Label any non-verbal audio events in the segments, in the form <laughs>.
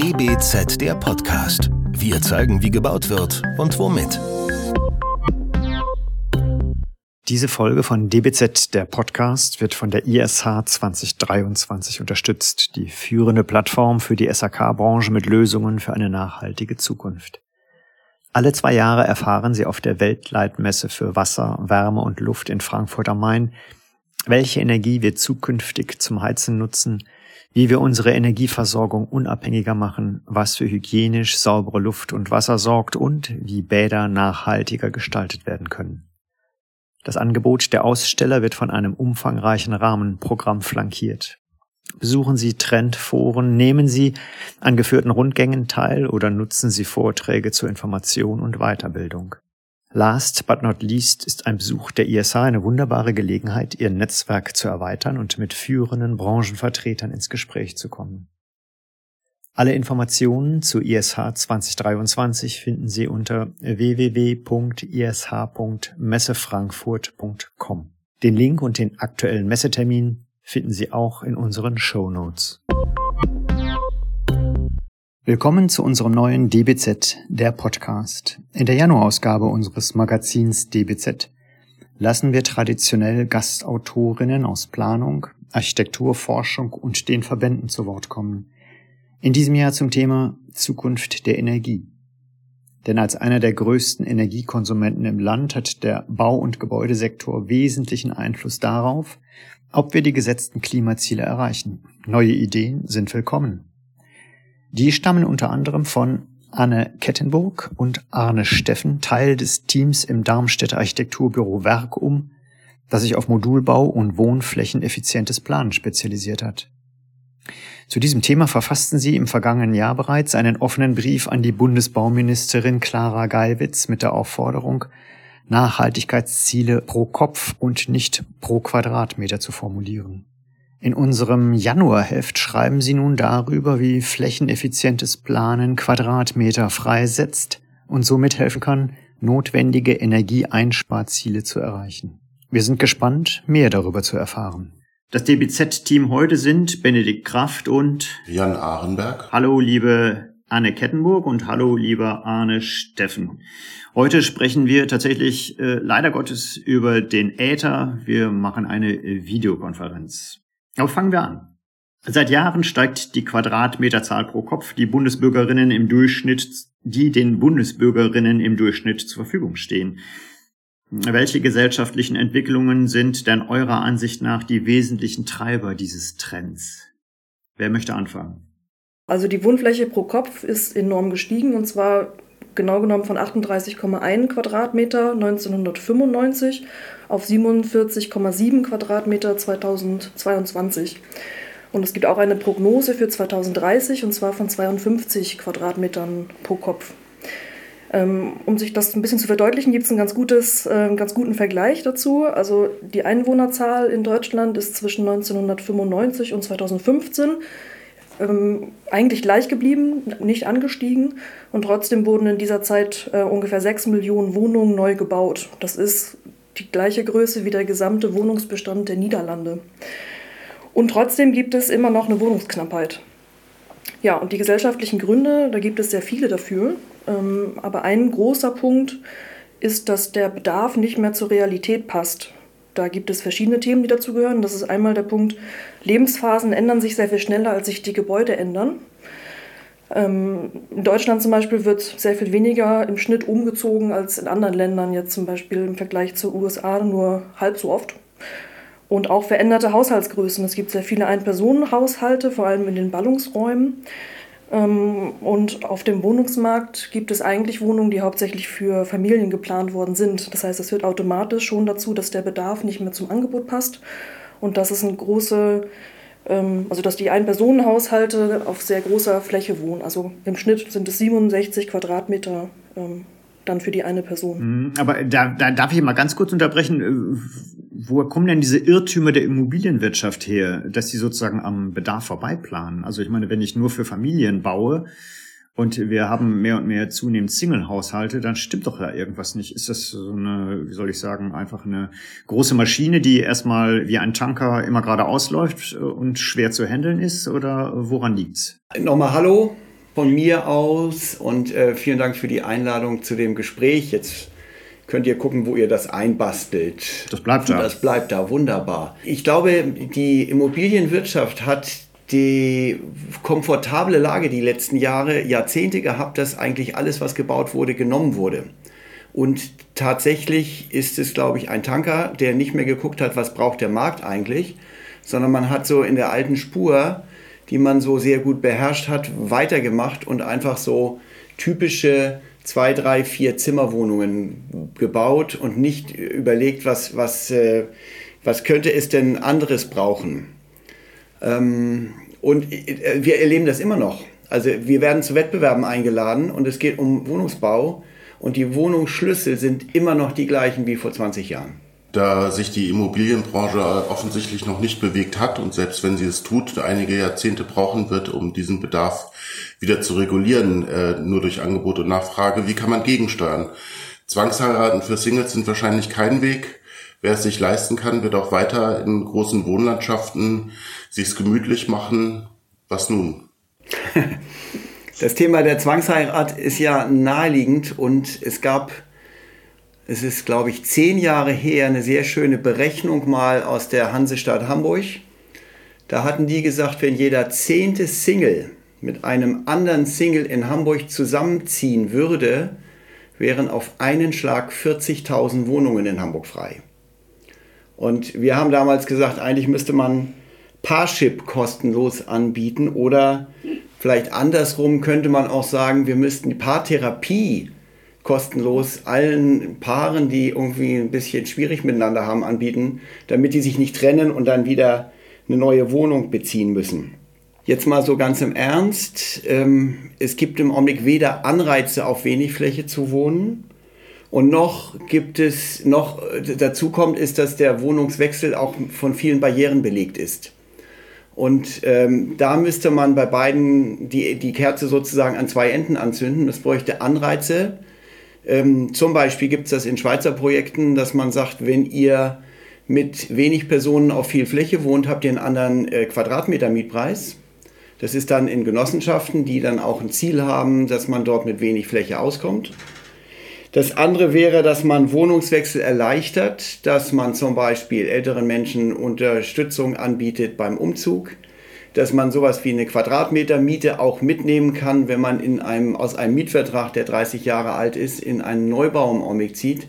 DBZ der Podcast. Wir zeigen, wie gebaut wird und womit. Diese Folge von DBZ, der Podcast, wird von der ISH 2023 unterstützt, die führende Plattform für die SAK-Branche mit Lösungen für eine nachhaltige Zukunft. Alle zwei Jahre erfahren Sie auf der Weltleitmesse für Wasser, Wärme und Luft in Frankfurt am Main, welche Energie wir zukünftig zum Heizen nutzen, wie wir unsere Energieversorgung unabhängiger machen, was für hygienisch saubere Luft und Wasser sorgt und wie Bäder nachhaltiger gestaltet werden können. Das Angebot der Aussteller wird von einem umfangreichen Rahmenprogramm flankiert. Besuchen Sie Trendforen, nehmen Sie an geführten Rundgängen teil oder nutzen Sie Vorträge zur Information und Weiterbildung. Last but not least ist ein Besuch der ISA eine wunderbare Gelegenheit, Ihr Netzwerk zu erweitern und mit führenden Branchenvertretern ins Gespräch zu kommen. Alle Informationen zu ISH 2023 finden Sie unter www.ish.messefrankfurt.com. Den Link und den aktuellen Messetermin finden Sie auch in unseren Show Notes. Willkommen zu unserem neuen DBZ, der Podcast. In der Januarausgabe unseres Magazins DBZ lassen wir traditionell Gastautorinnen aus Planung, Architektur, Forschung und den Verbänden zu Wort kommen. In diesem Jahr zum Thema Zukunft der Energie. Denn als einer der größten Energiekonsumenten im Land hat der Bau- und Gebäudesektor wesentlichen Einfluss darauf, ob wir die gesetzten Klimaziele erreichen. Neue Ideen sind willkommen. Die stammen unter anderem von Anne Kettenburg und Arne Steffen, Teil des Teams im Darmstädter Architekturbüro Werkum, das sich auf Modulbau und wohnflächeneffizientes Planen spezialisiert hat. Zu diesem Thema verfassten sie im vergangenen Jahr bereits einen offenen Brief an die Bundesbauministerin Clara Geiwitz mit der Aufforderung, Nachhaltigkeitsziele pro Kopf und nicht pro Quadratmeter zu formulieren. In unserem Januarheft schreiben Sie nun darüber, wie flächeneffizientes Planen Quadratmeter freisetzt und somit helfen kann, notwendige Energieeinsparziele zu erreichen. Wir sind gespannt, mehr darüber zu erfahren. Das DBZ-Team heute sind Benedikt Kraft und Jan Ahrenberg. Hallo, liebe Anne Kettenburg und hallo, lieber Arne Steffen. Heute sprechen wir tatsächlich äh, leider Gottes über den Äther. Wir machen eine Videokonferenz. Aber fangen wir an. Seit Jahren steigt die Quadratmeterzahl pro Kopf, die Bundesbürgerinnen im Durchschnitt, die den Bundesbürgerinnen im Durchschnitt zur Verfügung stehen. Welche gesellschaftlichen Entwicklungen sind denn eurer Ansicht nach die wesentlichen Treiber dieses Trends? Wer möchte anfangen? Also die Wohnfläche pro Kopf ist enorm gestiegen und zwar genau genommen von 38,1 Quadratmeter 1995 auf 47,7 Quadratmeter 2022. Und es gibt auch eine Prognose für 2030 und zwar von 52 Quadratmetern pro Kopf. Ähm, um sich das ein bisschen zu verdeutlichen, gibt es einen ganz, gutes, äh, ganz guten Vergleich dazu. Also die Einwohnerzahl in Deutschland ist zwischen 1995 und 2015 ähm, eigentlich gleich geblieben, nicht angestiegen. Und trotzdem wurden in dieser Zeit äh, ungefähr 6 Millionen Wohnungen neu gebaut. Das ist die gleiche Größe wie der gesamte Wohnungsbestand der Niederlande. Und trotzdem gibt es immer noch eine Wohnungsknappheit. Ja, und die gesellschaftlichen Gründe, da gibt es sehr viele dafür. Ähm, aber ein großer Punkt ist, dass der Bedarf nicht mehr zur Realität passt. Da gibt es verschiedene Themen, die dazu gehören. Das ist einmal der Punkt, Lebensphasen ändern sich sehr viel schneller, als sich die Gebäude ändern. Ähm, in Deutschland zum Beispiel wird sehr viel weniger im Schnitt umgezogen als in anderen Ländern, jetzt zum Beispiel im Vergleich zur USA nur halb so oft. Und auch veränderte Haushaltsgrößen. Es gibt sehr viele Ein-Personen-Haushalte, vor allem in den Ballungsräumen. Ähm, und auf dem Wohnungsmarkt gibt es eigentlich Wohnungen, die hauptsächlich für Familien geplant worden sind. Das heißt, es führt automatisch schon dazu, dass der Bedarf nicht mehr zum Angebot passt und dass es eine große, also dass die Ein-Personen-Haushalte auf sehr großer Fläche wohnen. Also im Schnitt sind es 67 Quadratmeter ähm, dann für die eine Person. Mhm, aber da, da darf ich mal ganz kurz unterbrechen. Äh, woher kommen denn diese Irrtümer der Immobilienwirtschaft her, dass sie sozusagen am Bedarf vorbeiplanen? Also ich meine, wenn ich nur für Familien baue und wir haben mehr und mehr zunehmend Single-Haushalte, dann stimmt doch da irgendwas nicht. Ist das so eine, wie soll ich sagen, einfach eine große Maschine, die erstmal wie ein Tanker immer gerade ausläuft und schwer zu handeln ist? Oder woran liegt's? Nochmal Hallo. von mir aus und äh, vielen Dank für die Einladung zu dem Gespräch. Jetzt könnt ihr gucken, wo ihr das einbastelt. Das bleibt da. Das bleibt da, wunderbar. Ich glaube, die Immobilienwirtschaft hat die komfortable Lage die letzten Jahre, Jahrzehnte gehabt, dass eigentlich alles, was gebaut wurde, genommen wurde. Und tatsächlich ist es, glaube ich, ein Tanker, der nicht mehr geguckt hat, was braucht der Markt eigentlich, sondern man hat so in der alten Spur, die man so sehr gut beherrscht hat, weitergemacht und einfach so typische zwei, drei, vier Zimmerwohnungen gebaut und nicht überlegt, was, was, äh, was könnte es denn anderes brauchen. Ähm, und äh, wir erleben das immer noch. Also wir werden zu Wettbewerben eingeladen und es geht um Wohnungsbau und die Wohnungsschlüssel sind immer noch die gleichen wie vor 20 Jahren. Da sich die Immobilienbranche offensichtlich noch nicht bewegt hat und selbst wenn sie es tut, einige Jahrzehnte brauchen wird, um diesen Bedarf wieder zu regulieren, äh, nur durch Angebot und Nachfrage, wie kann man gegensteuern? Zwangsheiraten für Singles sind wahrscheinlich kein Weg. Wer es sich leisten kann, wird auch weiter in großen Wohnlandschaften sich's gemütlich machen. Was nun? <laughs> Das Thema der Zwangsheirat ist ja naheliegend und es gab, es ist glaube ich zehn Jahre her, eine sehr schöne Berechnung mal aus der Hansestadt Hamburg. Da hatten die gesagt, wenn jeder zehnte Single mit einem anderen Single in Hamburg zusammenziehen würde, wären auf einen Schlag 40.000 Wohnungen in Hamburg frei. Und wir haben damals gesagt, eigentlich müsste man Parship kostenlos anbieten oder Vielleicht andersrum könnte man auch sagen, wir müssten die Paartherapie kostenlos allen Paaren, die irgendwie ein bisschen schwierig miteinander haben, anbieten, damit die sich nicht trennen und dann wieder eine neue Wohnung beziehen müssen. Jetzt mal so ganz im Ernst. Ähm, es gibt im Augenblick weder Anreize auf wenig Fläche zu wohnen und noch gibt es, noch dazu kommt, ist, dass der Wohnungswechsel auch von vielen Barrieren belegt ist. Und ähm, da müsste man bei beiden die, die Kerze sozusagen an zwei Enden anzünden. Das bräuchte Anreize. Ähm, zum Beispiel gibt es das in Schweizer Projekten, dass man sagt, wenn ihr mit wenig Personen auf viel Fläche wohnt, habt ihr einen anderen äh, Quadratmeter Mietpreis. Das ist dann in Genossenschaften, die dann auch ein Ziel haben, dass man dort mit wenig Fläche auskommt. Das andere wäre, dass man Wohnungswechsel erleichtert, dass man zum Beispiel älteren Menschen Unterstützung anbietet beim Umzug, dass man sowas wie eine Quadratmetermiete auch mitnehmen kann, wenn man in einem, aus einem Mietvertrag, der 30 Jahre alt ist, in einen Neubau im Augenblick zieht.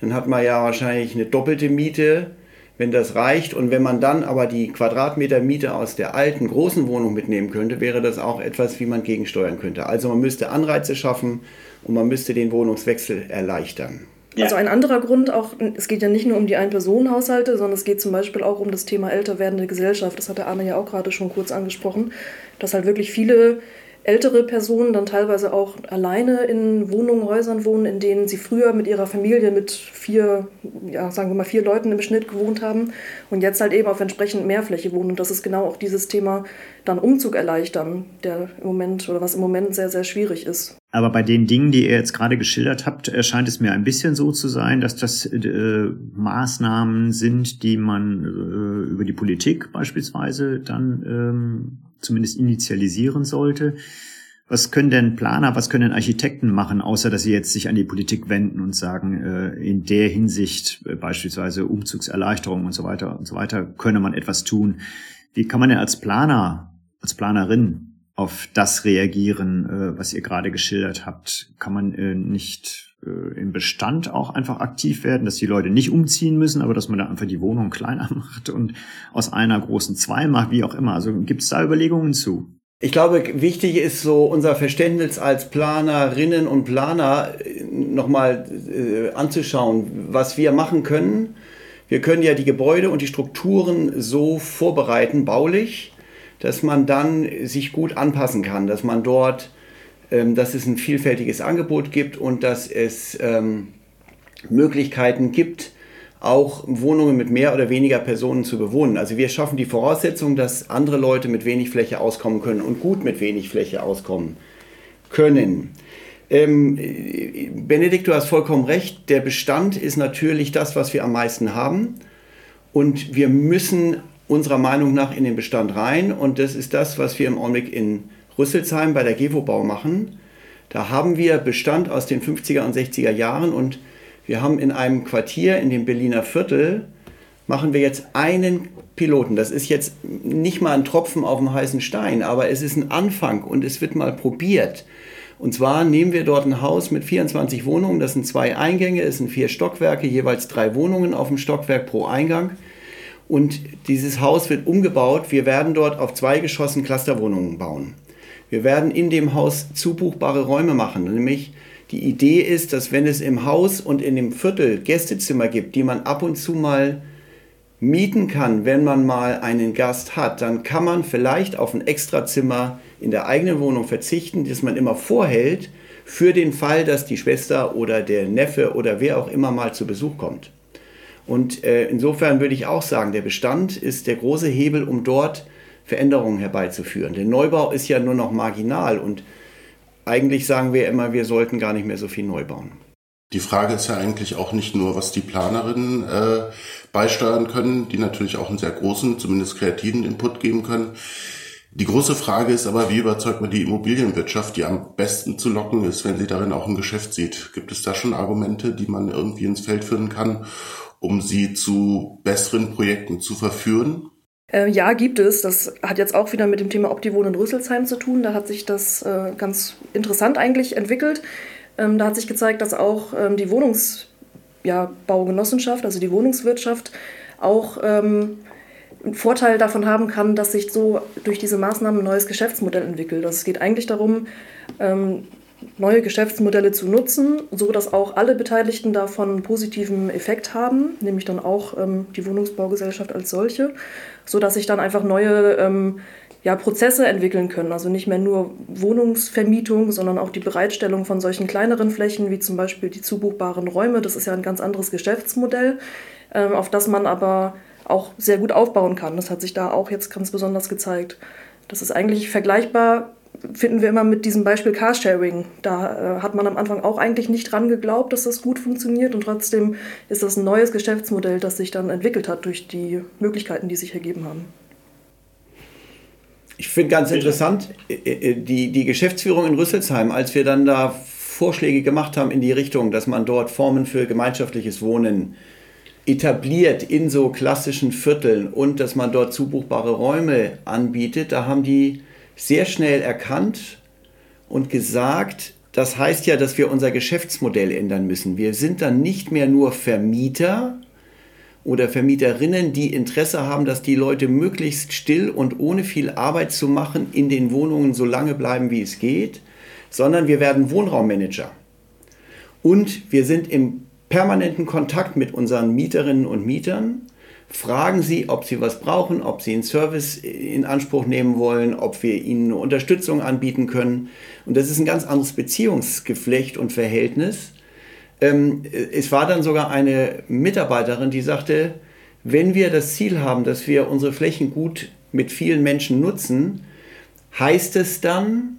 Dann hat man ja wahrscheinlich eine doppelte Miete, wenn das reicht. Und wenn man dann aber die Quadratmetermiete aus der alten großen Wohnung mitnehmen könnte, wäre das auch etwas, wie man gegensteuern könnte. Also man müsste Anreize schaffen, und man müsste den Wohnungswechsel erleichtern. Also ein anderer Grund, auch es geht ja nicht nur um die Ein-Personen-Haushalte, sondern es geht zum Beispiel auch um das Thema älter werdende Gesellschaft. Das hat der Arne ja auch gerade schon kurz angesprochen, dass halt wirklich viele ältere Personen dann teilweise auch alleine in Wohnungen, Häusern wohnen, in denen sie früher mit ihrer Familie mit vier, ja, sagen wir mal vier Leuten im Schnitt gewohnt haben und jetzt halt eben auf entsprechend mehr Fläche wohnen. Und das ist genau auch dieses Thema dann Umzug erleichtern, der im Moment oder was im Moment sehr, sehr schwierig ist. Aber bei den Dingen, die ihr jetzt gerade geschildert habt, erscheint es mir ein bisschen so zu sein, dass das äh, Maßnahmen sind, die man äh, über die Politik beispielsweise dann ähm, zumindest initialisieren sollte. Was können denn Planer, was können Architekten machen, außer dass sie jetzt sich an die Politik wenden und sagen, äh, in der Hinsicht äh, beispielsweise Umzugserleichterung und so weiter und so weiter, könne man etwas tun. Wie kann man denn als Planer, als Planerin auf das reagieren, äh, was ihr gerade geschildert habt? Kann man äh, nicht äh, im Bestand auch einfach aktiv werden, dass die Leute nicht umziehen müssen, aber dass man da einfach die Wohnung <laughs> kleiner macht und aus einer großen zwei macht, wie auch immer. Also gibt es da Überlegungen zu? Ich glaube, wichtig ist so unser Verständnis als Planerinnen und Planer nochmal äh, anzuschauen, was wir machen können. Wir können ja die Gebäude und die Strukturen so vorbereiten, baulich, dass man dann sich gut anpassen kann, dass man dort, ähm, dass es ein vielfältiges Angebot gibt und dass es ähm, Möglichkeiten gibt, auch Wohnungen mit mehr oder weniger Personen zu bewohnen. Also wir schaffen die Voraussetzung, dass andere Leute mit wenig Fläche auskommen können und gut mit wenig Fläche auskommen können. Ähm, Benedikt, du hast vollkommen recht. Der Bestand ist natürlich das, was wir am meisten haben. Und wir müssen unserer Meinung nach in den Bestand rein. Und das ist das, was wir im Augenblick in Rüsselsheim bei der Gewobau machen. Da haben wir Bestand aus den 50er und 60er Jahren und wir haben in einem Quartier in dem Berliner Viertel machen wir jetzt einen Piloten. Das ist jetzt nicht mal ein Tropfen auf dem heißen Stein, aber es ist ein Anfang und es wird mal probiert. Und zwar nehmen wir dort ein Haus mit 24 Wohnungen, das sind zwei Eingänge, es sind vier Stockwerke, jeweils drei Wohnungen auf dem Stockwerk pro Eingang. Und dieses Haus wird umgebaut. Wir werden dort auf zwei Geschossen Clusterwohnungen bauen. Wir werden in dem Haus zubuchbare Räume machen. Nämlich die Idee ist, dass wenn es im Haus und in dem Viertel Gästezimmer gibt, die man ab und zu mal mieten kann, wenn man mal einen Gast hat, dann kann man vielleicht auf ein Extrazimmer in der eigenen Wohnung verzichten, das man immer vorhält, für den Fall, dass die Schwester oder der Neffe oder wer auch immer mal zu Besuch kommt. Und äh, insofern würde ich auch sagen, der Bestand ist der große Hebel, um dort Veränderungen herbeizuführen. Der Neubau ist ja nur noch marginal und eigentlich sagen wir immer, wir sollten gar nicht mehr so viel neu bauen. Die Frage ist ja eigentlich auch nicht nur, was die Planerinnen äh, beisteuern können, die natürlich auch einen sehr großen, zumindest kreativen Input geben können. Die große Frage ist aber, wie überzeugt man die Immobilienwirtschaft, die am besten zu locken ist, wenn sie darin auch ein Geschäft sieht? Gibt es da schon Argumente, die man irgendwie ins Feld führen kann, um sie zu besseren Projekten zu verführen? Äh, ja, gibt es. Das hat jetzt auch wieder mit dem Thema Optivon in Rüsselsheim zu tun. Da hat sich das äh, ganz interessant eigentlich entwickelt. Ähm, da hat sich gezeigt, dass auch ähm, die Wohnungsbaugenossenschaft, ja, also die Wohnungswirtschaft, auch ähm, einen Vorteil davon haben kann, dass sich so durch diese Maßnahmen ein neues Geschäftsmodell entwickelt. Also es geht eigentlich darum, ähm, neue Geschäftsmodelle zu nutzen, so dass auch alle Beteiligten davon einen positiven Effekt haben, nämlich dann auch ähm, die Wohnungsbaugesellschaft als solche, so dass sich dann einfach neue ähm, ja, Prozesse entwickeln können. Also nicht mehr nur Wohnungsvermietung, sondern auch die Bereitstellung von solchen kleineren Flächen, wie zum Beispiel die zubuchbaren Räume. Das ist ja ein ganz anderes Geschäftsmodell, ähm, auf das man aber auch sehr gut aufbauen kann. Das hat sich da auch jetzt ganz besonders gezeigt. Das ist eigentlich vergleichbar, finden wir immer mit diesem Beispiel Carsharing. Da äh, hat man am Anfang auch eigentlich nicht dran geglaubt, dass das gut funktioniert und trotzdem ist das ein neues Geschäftsmodell, das sich dann entwickelt hat durch die Möglichkeiten, die sich ergeben haben. Ich finde ganz interessant, äh, äh, die, die Geschäftsführung in Rüsselsheim, als wir dann da Vorschläge gemacht haben in die Richtung, dass man dort Formen für gemeinschaftliches Wohnen etabliert in so klassischen Vierteln und dass man dort zubuchbare Räume anbietet, da haben die sehr schnell erkannt und gesagt, das heißt ja, dass wir unser Geschäftsmodell ändern müssen. Wir sind dann nicht mehr nur Vermieter, oder Vermieterinnen, die Interesse haben, dass die Leute möglichst still und ohne viel Arbeit zu machen in den Wohnungen so lange bleiben, wie es geht, sondern wir werden Wohnraummanager. Und wir sind im permanenten Kontakt mit unseren Mieterinnen und Mietern, fragen sie, ob sie was brauchen, ob sie einen Service in Anspruch nehmen wollen, ob wir ihnen eine Unterstützung anbieten können. Und das ist ein ganz anderes Beziehungsgeflecht und Verhältnis ähm, es war dann sogar eine Mitarbeiterin, die sagte, wenn wir das Ziel haben, dass wir unsere Flächen gut mit vielen Menschen nutzen, heißt es dann,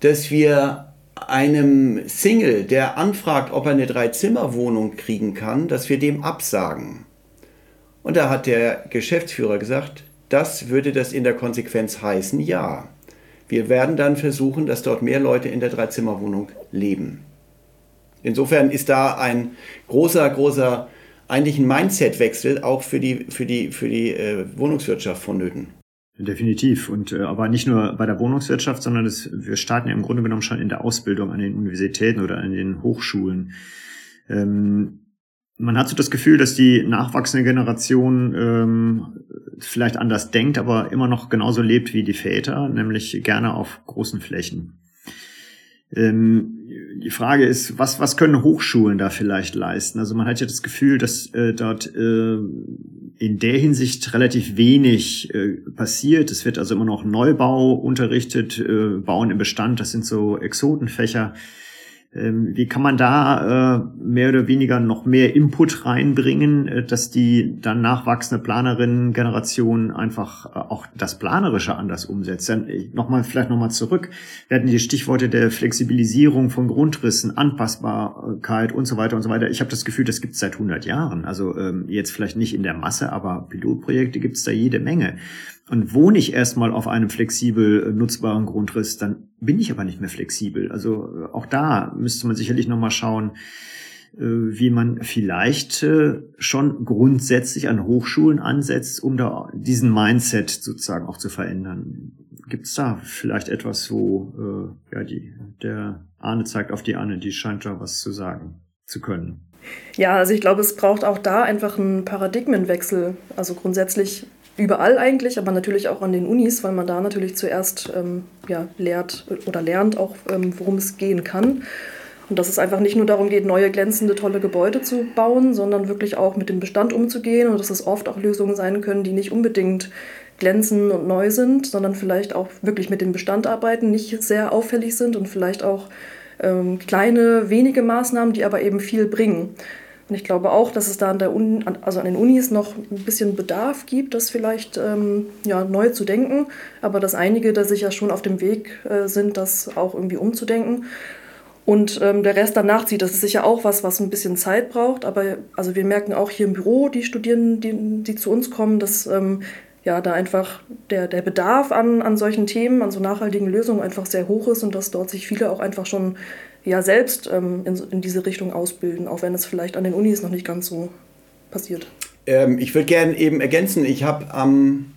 dass wir einem Single, der anfragt, ob er eine Dreizimmerwohnung kriegen kann, dass wir dem absagen. Und da hat der Geschäftsführer gesagt, das würde das in der Konsequenz heißen, ja. Wir werden dann versuchen, dass dort mehr Leute in der Dreizimmerwohnung leben. Insofern ist da ein großer, großer, eigentlich ein Mindset-Wechsel auch für die, für die, für die äh, Wohnungswirtschaft vonnöten. Definitiv. Und äh, aber nicht nur bei der Wohnungswirtschaft, sondern das, wir starten ja im Grunde genommen schon in der Ausbildung an den Universitäten oder an den Hochschulen. Ähm, man hat so das Gefühl, dass die nachwachsende Generation ähm, vielleicht anders denkt, aber immer noch genauso lebt wie die Väter, nämlich gerne auf großen Flächen. Ähm, die Frage ist, was, was können Hochschulen da vielleicht leisten? Also man hat ja das Gefühl, dass äh, dort äh, in der Hinsicht relativ wenig äh, passiert. Es wird also immer noch Neubau unterrichtet, äh, Bauen im Bestand, das sind so Exotenfächer. Ähm, wie kann man da äh, mehr oder weniger noch mehr Input reinbringen, äh, dass die dann nachwachsende Planerinnen-Generation einfach äh, auch das Planerische anders umsetzt? Dann nochmal, vielleicht nochmal zurück. Wir hatten die Stichworte der Flexibilisierung von Grundrissen, Anpassbarkeit und so weiter und so weiter. Ich habe das Gefühl, das gibt es seit 100 Jahren. Also ähm, jetzt vielleicht nicht in der Masse, aber Pilotprojekte gibt es da jede Menge. Und wohne ich erstmal auf einem flexibel äh, nutzbaren Grundriss, dann bin ich aber nicht mehr flexibel. Also äh, auch da müsste man sicherlich nochmal schauen, äh, wie man vielleicht schon grundsätzlich an Hochschulen ansetzt, um da diesen Mindset sozusagen auch zu verändern. Gibt es da vielleicht etwas, wo ja die der Arne zeigt auf die Anne, die scheint da was zu sagen zu können. Ja, also ich glaube, es braucht auch da einfach einen Paradigmenwechsel. Also grundsätzlich überall eigentlich, aber natürlich auch an den Unis, weil man da natürlich zuerst ähm, ja, lehrt oder lernt auch, ähm, worum es gehen kann. Und dass es einfach nicht nur darum geht, neue, glänzende, tolle Gebäude zu bauen, sondern wirklich auch mit dem Bestand umzugehen und dass es oft auch Lösungen sein können, die nicht unbedingt glänzend und neu sind, sondern vielleicht auch wirklich mit dem Bestand arbeiten, nicht sehr auffällig sind und vielleicht auch ähm, kleine, wenige Maßnahmen, die aber eben viel bringen. Und ich glaube auch, dass es da an, der Uni, also an den Unis noch ein bisschen Bedarf gibt, das vielleicht ähm, ja, neu zu denken, aber dass einige da sicher schon auf dem Weg äh, sind, das auch irgendwie umzudenken. Und ähm, der Rest danach zieht, das ist sicher auch was, was ein bisschen Zeit braucht. Aber also wir merken auch hier im Büro, die Studierenden, die, die zu uns kommen, dass ähm, ja, da einfach der, der Bedarf an, an solchen Themen, an so nachhaltigen Lösungen einfach sehr hoch ist und dass dort sich viele auch einfach schon ja selbst ähm, in, in diese Richtung ausbilden, auch wenn es vielleicht an den Unis noch nicht ganz so passiert. Ähm, ich würde gerne eben ergänzen, ich habe am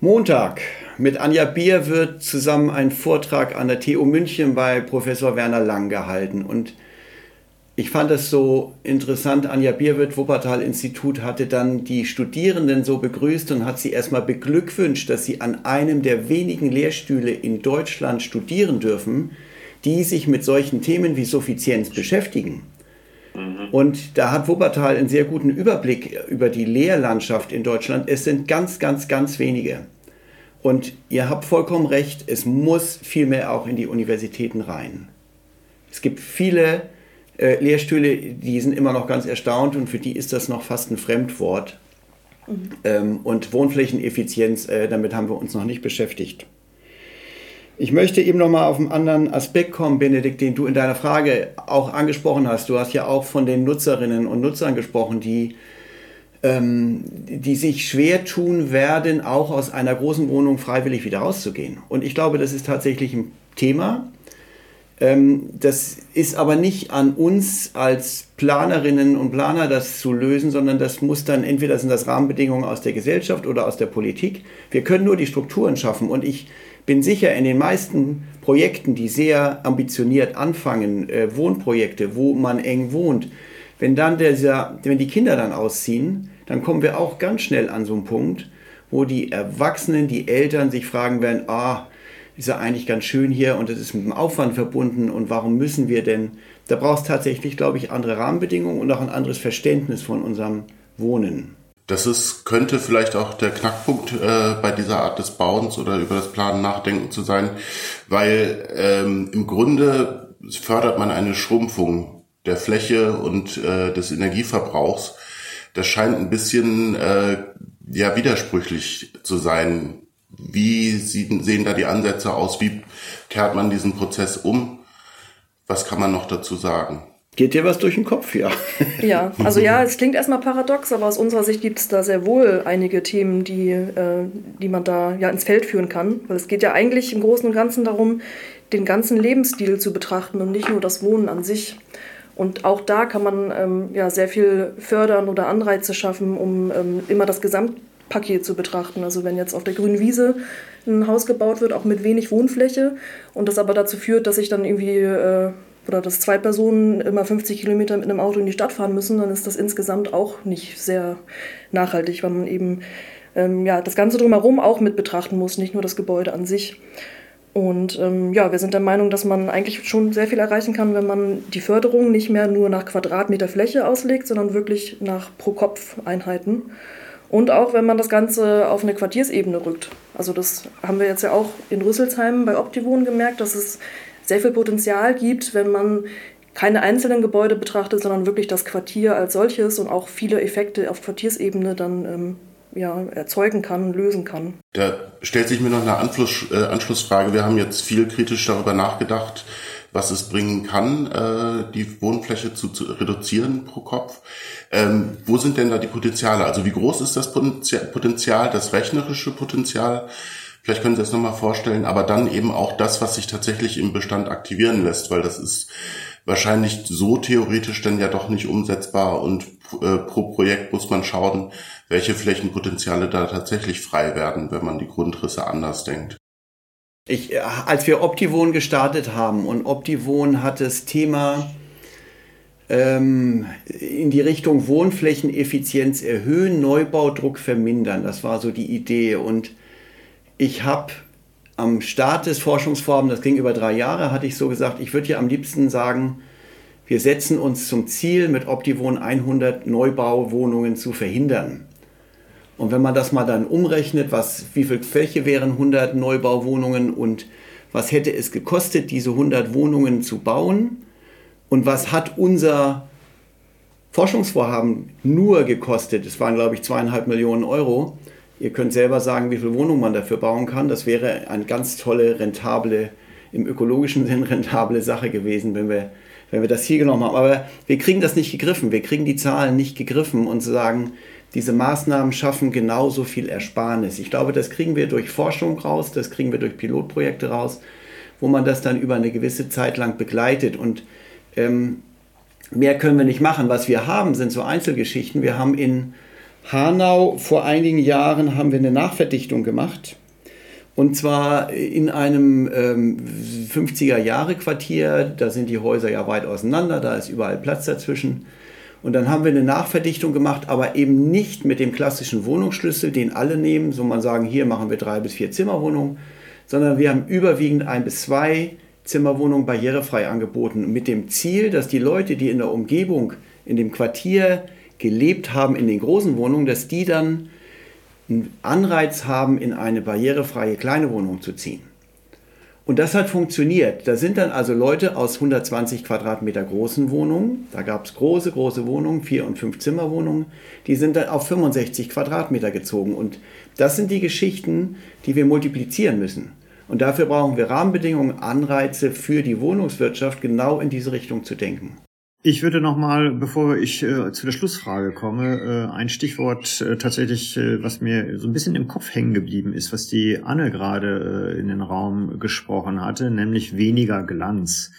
Montag mit Anja Bierwirth zusammen einen Vortrag an der TU München bei Professor Werner Lang gehalten und ich fand es so interessant, Anja Bierwirth, Wuppertal-Institut, hatte dann die Studierenden so begrüßt und hat sie erstmal beglückwünscht, dass sie an einem der wenigen Lehrstühle in Deutschland studieren dürfen, die sich mit solchen Themen wie Suffizienz beschäftigen. Mhm. Und da hat Wuppertal einen sehr guten Überblick über die Lehrlandschaft in Deutschland. Es sind ganz, ganz, ganz wenige. Und ihr habt vollkommen recht, es muss vielmehr auch in die Universitäten rein. Es gibt viele äh, Lehrstühle, die sind immer noch ganz erstaunt und für die ist das noch fast ein Fremdwort. Mhm. Ähm, und Wohnflächeneffizienz, äh, damit haben wir uns noch nicht beschäftigt. Ich möchte eben noch mal auf einen anderen Aspekt kommen, Benedikt, den du in deiner Frage auch angesprochen hast. Du hast ja auch von den Nutzerinnen und Nutzern gesprochen, die, ähm, die sich schwer tun werden, auch aus einer großen Wohnung freiwillig wieder rauszugehen. Und ich glaube, das ist tatsächlich ein Thema. Ähm, das ist aber nicht an uns als Planerinnen und Planer, das zu lösen, sondern das muss dann entweder sind das Rahmenbedingungen aus der Gesellschaft oder aus der Politik. Wir können nur die Strukturen schaffen. Und ich bin sicher, in den meisten Projekten, die sehr ambitioniert anfangen, äh, Wohnprojekte, wo man eng wohnt, wenn dann dieser, wenn die Kinder dann ausziehen, dann kommen wir auch ganz schnell an so einen Punkt, wo die Erwachsenen, die Eltern sich fragen werden, ah, ist ja eigentlich ganz schön hier und es ist mit dem Aufwand verbunden und warum müssen wir denn? Da braucht es tatsächlich, glaube ich, andere Rahmenbedingungen und auch ein anderes Verständnis von unserem Wohnen. Das ist, könnte vielleicht auch der Knackpunkt äh, bei dieser Art des Bauens oder über das Planen nachdenken zu sein, weil ähm, im Grunde fördert man eine Schrumpfung der Fläche und äh, des Energieverbrauchs. Das scheint ein bisschen äh, ja widersprüchlich zu sein. Wie sieht, sehen da die Ansätze aus? Wie kehrt man diesen Prozess um? Was kann man noch dazu sagen? Geht dir was durch den Kopf, ja? <laughs> Ja, also ja, es klingt erstmal paradox, aber aus unserer Sicht gibt es da sehr wohl einige Themen, die, äh, die man da ja ins Feld führen kann. Weil es geht ja eigentlich im Großen und Ganzen darum, den ganzen Lebensstil zu betrachten und nicht nur das Wohnen an sich. Und auch da kann man ähm, ja sehr viel fördern oder Anreize schaffen, um ähm, immer das Gesamtpaket zu betrachten. Also wenn jetzt auf der grünen Wiese ein Haus gebaut wird, auch mit wenig Wohnfläche, und das aber dazu führt, dass ich dann irgendwie äh, oder dass zwei Personen immer 50 Kilometer mit einem Auto in die Stadt fahren müssen, dann ist das insgesamt auch nicht sehr nachhaltig, weil man eben ähm, ja, das Ganze drumherum auch mit betrachten muss, nicht nur das Gebäude an sich. Und ähm, ja, wir sind der Meinung, dass man eigentlich schon sehr viel erreichen kann, wenn man die Förderung nicht mehr nur nach Quadratmeter Fläche auslegt, sondern wirklich nach Pro-Kopf-Einheiten. Und auch wenn man das Ganze auf eine Quartiersebene rückt. Also das haben wir jetzt ja auch in Rüsselsheim bei Optivon gemerkt, dass es sehr viel Potenzial gibt, wenn man keine einzelnen Gebäude betrachtet, sondern wirklich das Quartier als solches und auch viele Effekte auf Quartiersebene dann ähm, ja, erzeugen kann, lösen kann. Da stellt sich mir noch eine Anschluss, äh, Anschlussfrage. Wir haben jetzt viel kritisch darüber nachgedacht, was es bringen kann, äh, die Wohnfläche zu, zu reduzieren pro Kopf. Ähm, wo sind denn da die Potenziale? Also wie groß ist das Potenzial, das rechnerische Potenzial? Vielleicht können Sie das nochmal vorstellen, aber dann eben auch das, was sich tatsächlich im Bestand aktivieren lässt, weil das ist wahrscheinlich so theoretisch dann ja doch nicht umsetzbar und äh, pro Projekt muss man schauen, welche Flächenpotenziale da tatsächlich frei werden, wenn man die Grundrisse anders denkt. Ich, äh, als wir Optivon gestartet haben und Optivon hat das Thema ähm, in die Richtung Wohnflächeneffizienz erhöhen, Neubaudruck vermindern, das war so die Idee. Und ich habe am Start des Forschungsvorhabens, das ging über drei Jahre, hatte ich so gesagt, ich würde ja am liebsten sagen, wir setzen uns zum Ziel, mit Optivon 100 Neubauwohnungen zu verhindern. Und wenn man das mal dann umrechnet, was, wie viel Fläche wären 100 Neubauwohnungen und was hätte es gekostet, diese 100 Wohnungen zu bauen? Und was hat unser Forschungsvorhaben nur gekostet, es waren glaube ich zweieinhalb Millionen Euro, Ihr könnt selber sagen, wie viel Wohnungen man dafür bauen kann. Das wäre eine ganz tolle, rentable, im ökologischen Sinn <laughs> rentable Sache gewesen, wenn wir, wenn wir das hier genommen haben. Aber wir kriegen das nicht gegriffen. Wir kriegen die Zahlen nicht gegriffen und sagen, diese Maßnahmen schaffen genauso viel Ersparnis. Ich glaube, das kriegen wir durch Forschung raus, das kriegen wir durch Pilotprojekte raus, wo man das dann über eine gewisse Zeit lang begleitet. Und ähm, mehr können wir nicht machen. Was wir haben, sind so Einzelgeschichten. Wir haben in Hanau vor einigen Jahren haben wir eine Nachverdichtung gemacht. Und zwar in einem ähm, 50er-Jahre-Quartier. Da sind die Häuser ja weit auseinander, da ist überall Platz dazwischen. Und dann haben wir eine Nachverdichtung gemacht, aber eben nicht mit dem klassischen Wohnungsschlüssel, den alle nehmen, so man sagen, hier machen wir drei bis vier Zimmerwohnungen, sondern wir haben überwiegend ein bis zwei Zimmerwohnungen barrierefrei angeboten, mit dem Ziel, dass die Leute, die in der Umgebung, in dem Quartier gelebt haben in den großen Wohnungen, dass die dann einen Anreiz haben, in eine barrierefreie kleine Wohnung zu ziehen. Und das hat funktioniert. Da sind dann also Leute aus 120 Quadratmeter großen Wohnungen, da gab es große, große Wohnungen, vier und fünf Zimmerwohnungen, die sind dann auf 65 Quadratmeter gezogen. Und das sind die Geschichten, die wir multiplizieren müssen. Und dafür brauchen wir Rahmenbedingungen, Anreize für die Wohnungswirtschaft, genau in diese Richtung zu denken. Ich würde nochmal, bevor ich äh, zu der Schlussfrage komme, äh, ein Stichwort äh, tatsächlich, äh, was mir so ein bisschen im Kopf hängen geblieben ist, was die Anne gerade äh, in den Raum gesprochen hatte, nämlich weniger Glanz.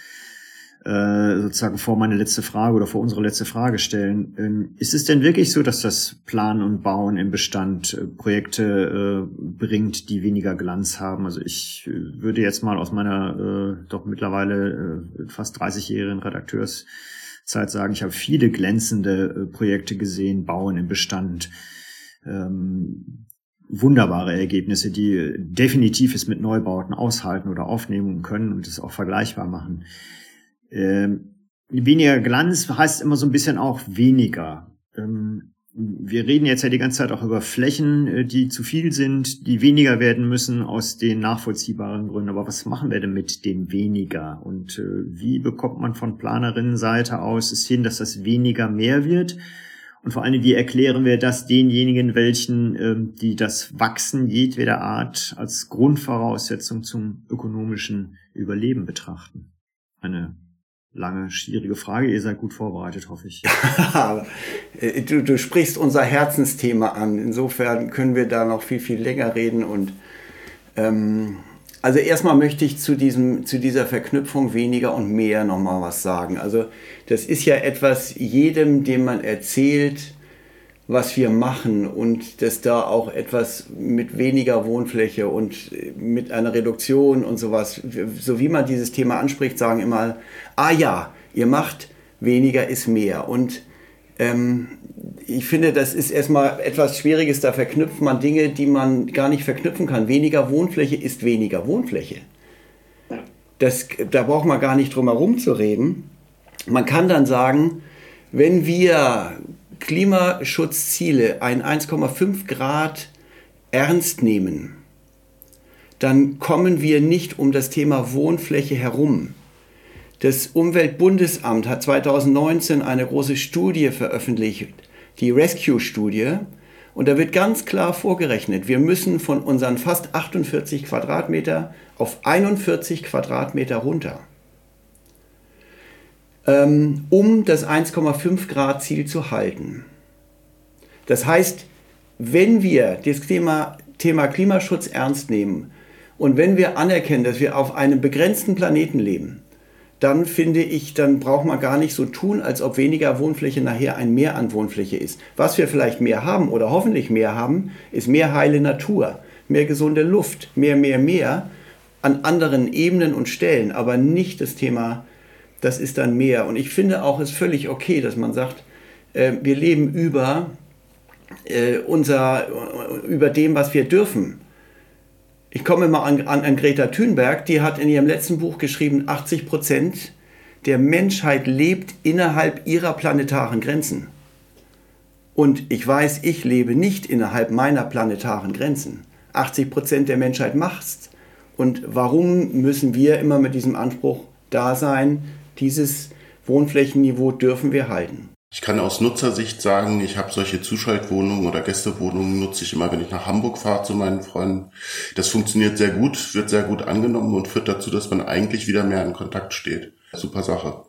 Äh, sozusagen vor meine letzte Frage oder vor unsere letzte Frage stellen. Ähm, ist es denn wirklich so, dass das Planen und Bauen im Bestand Projekte bringt, die weniger Glanz haben? Also ich würde jetzt mal aus meiner doch mittlerweile fast 30-jährigen Redakteurs Zeit sagen, ich habe viele glänzende äh, Projekte gesehen, Bauen im Bestand, ähm, wunderbare Ergebnisse, die definitiv es mit Neubauten aushalten oder aufnehmen können und es auch vergleichbar machen. Ähm, weniger Glanz heißt immer so ein bisschen auch weniger. Ähm, wir reden jetzt ja die ganze Zeit auch über Flächen, äh, die zu viel sind, die weniger werden müssen aus den nachvollziehbaren Gründen. Aber was machen wir denn mit dem weniger? Und äh, wie bekommt man von Planerinnenseite aus es hin, dass das weniger mehr wird? Und vor allem, wie erklären wir das denjenigen, welchen, ähm, die das Wachsen jedweder Art als Grundvoraussetzung zum ökonomischen Überleben betrachten? Eine lange, schwierige Frage. Ihr seid gut vorbereitet, hoffe ich. <laughs> du, du sprichst unser Herzensthema an. Insofern können wir da noch viel, viel länger reden. Und ähm, also erstmal möchte ich zu, diesem, zu dieser Verknüpfung weniger und mehr nochmal was sagen. Also das ist ja etwas, jedem, dem man erzählt, was wir machen und dass da auch etwas mit weniger Wohnfläche und mit einer Reduktion und sowas, so wie man dieses Thema anspricht, sagen immer, ah ja, ihr macht weniger ist mehr. Und ähm, ich finde, das ist erstmal etwas Schwieriges, da verknüpft man Dinge, die man gar nicht verknüpfen kann. Weniger Wohnfläche ist weniger Wohnfläche. Das, da braucht man gar nicht drum herum zu reden. Man kann dann sagen, wenn wir Klimaschutzziele, ein 1,5 Grad ernst nehmen, dann kommen wir nicht um das Thema Wohnfläche herum. Das Umweltbundesamt hat 2019 eine große Studie veröffentlicht, die Rescue-Studie, und da wird ganz klar vorgerechnet, wir müssen von unseren fast 48 Quadratmeter auf 41 Quadratmeter runter. Ähm, um das 1,5 Grad Ziel zu halten. Das heißt, wenn wir das Thema, Thema Klimaschutz ernst nehmen und wenn wir anerkennen, dass wir auf einem begrenzten Planeten leben, dann finde ich, dann braucht man gar nicht so tun, als ob weniger Wohnfläche nachher ein Mehr an Wohnfläche ist. Was wir vielleicht mehr haben oder hoffentlich mehr haben, ist mehr heile Natur, mehr gesunde Luft, mehr, mehr, mehr an anderen Ebenen und Stellen, aber nicht das Thema, das ist dann mehr. Und ich finde auch, es ist völlig okay, dass man sagt, äh, wir leben über, äh, unser, über dem, was wir dürfen. Ich komme mal an, an, an Greta Thunberg, die hat in ihrem letzten Buch geschrieben, 80 Prozent der Menschheit lebt innerhalb ihrer planetaren Grenzen. Und ich weiß, ich lebe nicht innerhalb meiner planetaren Grenzen. 80 Prozent der Menschheit macht's. Und warum müssen wir immer mit diesem Anspruch da sein? Dieses Wohnflächenniveau dürfen wir halten. Ich kann aus Nutzersicht sagen, ich habe solche Zuschaltwohnungen oder Gästewohnungen nutze ich immer, wenn ich nach Hamburg fahre zu meinen Freunden. Das funktioniert sehr gut, wird sehr gut angenommen und führt dazu, dass man eigentlich wieder mehr in Kontakt steht. Super Sache.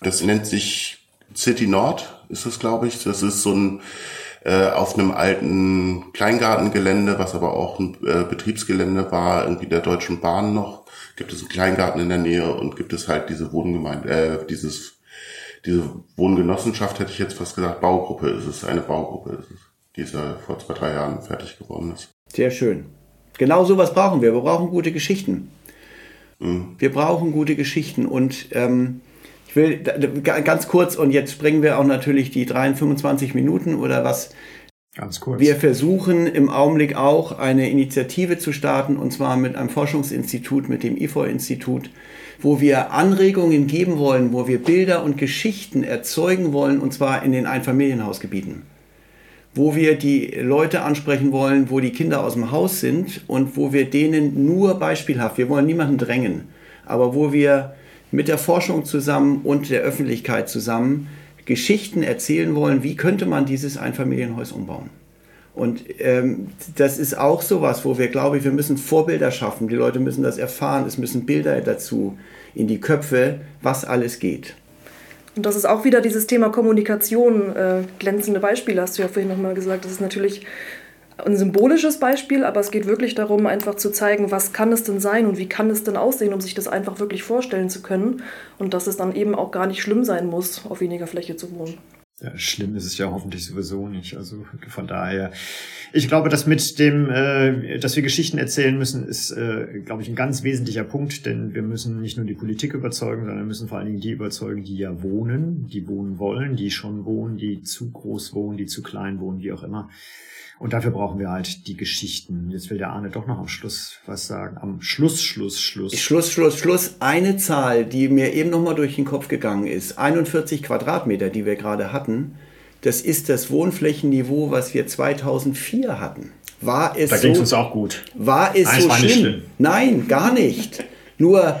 Das nennt sich City Nord, ist das, glaube ich. Das ist so ein äh, auf einem alten Kleingartengelände, was aber auch ein äh, Betriebsgelände war, irgendwie der Deutschen Bahn noch, gibt es einen Kleingarten in der Nähe und gibt es halt diese Wohngemeinde, äh, dieses diese Wohngenossenschaft hätte ich jetzt fast gesagt, Baugruppe ist es, eine Baugruppe ist es, die ist ja vor zwei, drei Jahren fertig geworden ist. Sehr schön. Genau sowas brauchen wir. Wir brauchen gute Geschichten. Mhm. Wir brauchen gute Geschichten und ähm, ich will ganz kurz und jetzt springen wir auch natürlich die 23 Minuten oder was. Ganz kurz. Wir versuchen im Augenblick auch eine Initiative zu starten und zwar mit einem Forschungsinstitut, mit dem IFO-Institut, wo wir Anregungen geben wollen, wo wir Bilder und Geschichten erzeugen wollen, und zwar in den Einfamilienhausgebieten. Wo wir die Leute ansprechen wollen, wo die Kinder aus dem Haus sind und wo wir denen nur beispielhaft, wir wollen niemanden drängen, aber wo wir mit der Forschung zusammen und der Öffentlichkeit zusammen Geschichten erzählen wollen, wie könnte man dieses Einfamilienhaus umbauen. Und ähm, das ist auch sowas, wo wir, glaube ich, wir müssen Vorbilder schaffen. Die Leute müssen das erfahren. Es müssen Bilder dazu in die Köpfe, was alles geht. Und das ist auch wieder dieses Thema Kommunikation. Äh, glänzende Beispiele hast du ja vorhin nochmal gesagt. Das ist natürlich ein symbolisches Beispiel, aber es geht wirklich darum, einfach zu zeigen, was kann es denn sein und wie kann es denn aussehen, um sich das einfach wirklich vorstellen zu können. Und dass es dann eben auch gar nicht schlimm sein muss, auf weniger Fläche zu wohnen. Ja, schlimm ist es ja hoffentlich sowieso nicht. Also von daher, ich glaube, dass mit dem, äh, dass wir Geschichten erzählen müssen, ist, äh, glaube ich, ein ganz wesentlicher Punkt, denn wir müssen nicht nur die Politik überzeugen, sondern wir müssen vor allen Dingen die überzeugen, die ja wohnen, die wohnen wollen, die schon wohnen, die zu groß wohnen, die zu klein wohnen, wie auch immer. Und dafür brauchen wir halt die Geschichten. Jetzt will der Arne doch noch am Schluss was sagen. Am Schluss, Schluss, Schluss. Schluss, Schluss, Schluss. Eine Zahl, die mir eben noch mal durch den Kopf gegangen ist. 41 Quadratmeter, die wir gerade hatten. Das ist das Wohnflächenniveau, was wir 2004 hatten. War es da ging es uns auch gut. War es Nein, so schlimm? schlimm? Nein, gar nicht. Nur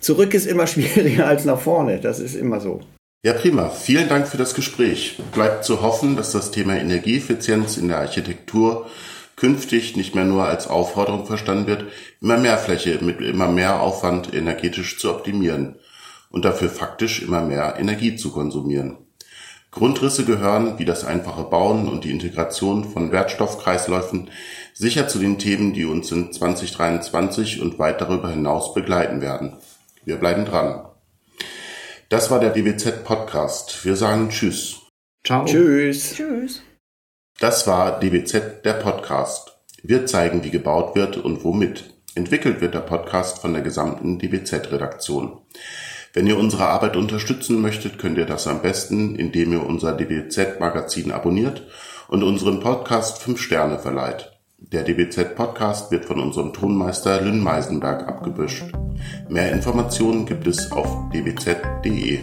zurück ist immer <laughs> schwieriger als nach vorne. Das ist immer so. Ja, prima. Vielen Dank für das Gespräch. Bleibt zu hoffen, dass das Thema Energieeffizienz in der Architektur künftig nicht mehr nur als Aufforderung verstanden wird, immer mehr Fläche mit immer mehr Aufwand energetisch zu optimieren und dafür faktisch immer mehr Energie zu konsumieren. Grundrisse gehören, wie das einfache Bauen und die Integration von Wertstoffkreisläufen, sicher zu den Themen, die uns in 2023 und weit darüber hinaus begleiten werden. Wir bleiben dran. Das war der DWZ Podcast. Wir sagen Tschüss. Ciao. Tschüss. Tschüss. Das war DWZ der Podcast. Wir zeigen, wie gebaut wird und womit. Entwickelt wird der Podcast von der gesamten DWZ-Redaktion. Wenn ihr unsere Arbeit unterstützen möchtet, könnt ihr das am besten, indem ihr unser DWZ-Magazin abonniert und unseren Podcast 5 Sterne verleiht. Der DBZ-Podcast wird von unserem Tonmeister Lynn Meisenberg abgebüscht. Mehr Informationen gibt es auf dbz.de.